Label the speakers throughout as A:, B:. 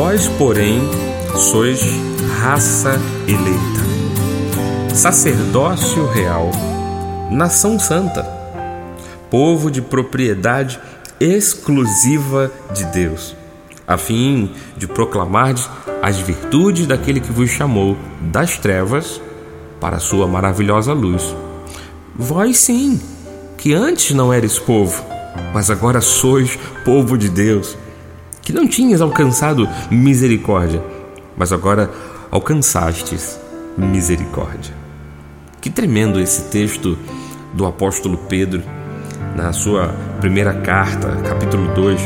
A: Vós, porém, sois raça eleita, sacerdócio real, nação santa, povo de propriedade exclusiva de Deus, a fim de proclamar as virtudes daquele que vos chamou das trevas para a sua maravilhosa luz. Vós sim, que antes não eres povo, mas agora sois povo de Deus que não tinhas alcançado misericórdia, mas agora alcançastes misericórdia. Que tremendo esse texto do apóstolo Pedro, na sua primeira carta, capítulo 2,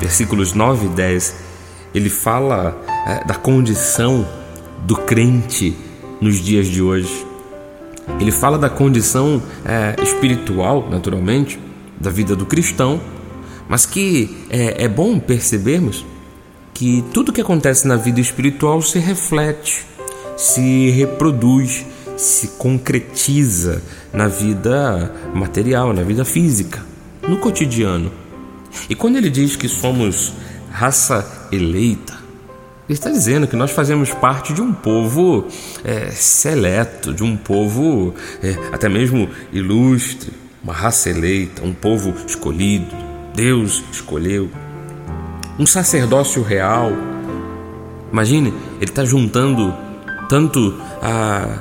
A: versículos 9 e 10. Ele fala é, da condição do crente nos dias de hoje. Ele fala da condição é, espiritual, naturalmente, da vida do cristão mas que é, é bom percebermos que tudo que acontece na vida espiritual se reflete, se reproduz, se concretiza na vida material, na vida física, no cotidiano. E quando ele diz que somos raça eleita, ele está dizendo que nós fazemos parte de um povo é, seleto, de um povo é, até mesmo ilustre, uma raça eleita, um povo escolhido, Deus escolheu. Um sacerdócio real. Imagine, ele está juntando tanto a,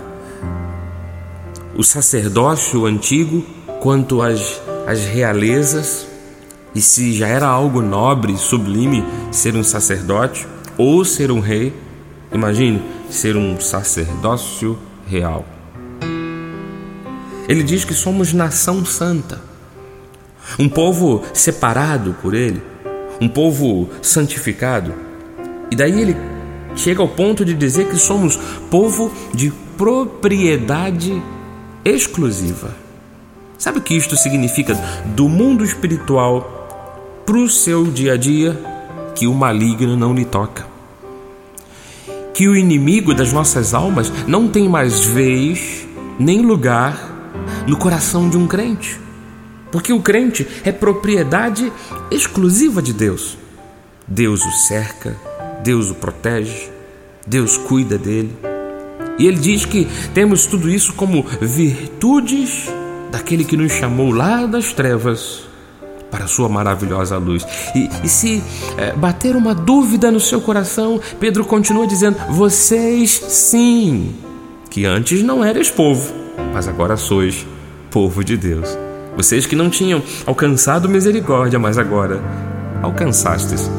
A: o sacerdócio antigo quanto as, as realezas. E se já era algo nobre, sublime ser um sacerdote ou ser um rei, imagine ser um sacerdócio real. Ele diz que somos nação santa um povo separado por ele, um povo santificado. E daí ele chega ao ponto de dizer que somos povo de propriedade exclusiva. Sabe o que isto significa do mundo espiritual para o seu dia a dia? Que o maligno não lhe toca. Que o inimigo das nossas almas não tem mais vez nem lugar no coração de um crente. Porque o crente é propriedade exclusiva de Deus. Deus o cerca, Deus o protege, Deus cuida dele. E ele diz que temos tudo isso como virtudes daquele que nos chamou lá das trevas para a sua maravilhosa luz. E, e se é, bater uma dúvida no seu coração, Pedro continua dizendo: Vocês sim, que antes não eres povo, mas agora sois povo de Deus. Vocês que não tinham alcançado misericórdia, mas agora alcançastes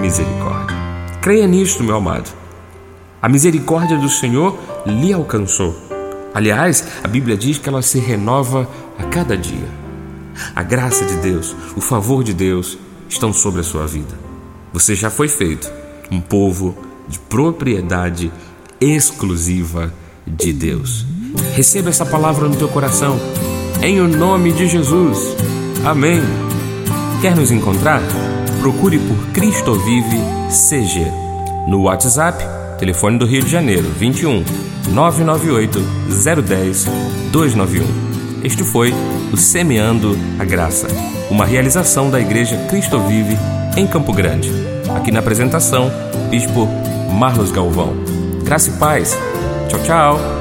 A: misericórdia. Creia nisto, meu amado. A misericórdia do Senhor lhe alcançou. Aliás, a Bíblia diz que ela se renova a cada dia. A graça de Deus, o favor de Deus estão sobre a sua vida. Você já foi feito um povo de propriedade exclusiva de Deus. Receba essa palavra no teu coração em o nome de Jesus. Amém. Quer nos encontrar? Procure por Cristo Vive CG. No WhatsApp, telefone do Rio de Janeiro, 21 998 010 291. Este foi o Semeando a Graça, uma realização da Igreja Cristo Vive em Campo Grande. Aqui na apresentação, Bispo Marlos Galvão. Graça e paz. Tchau, tchau.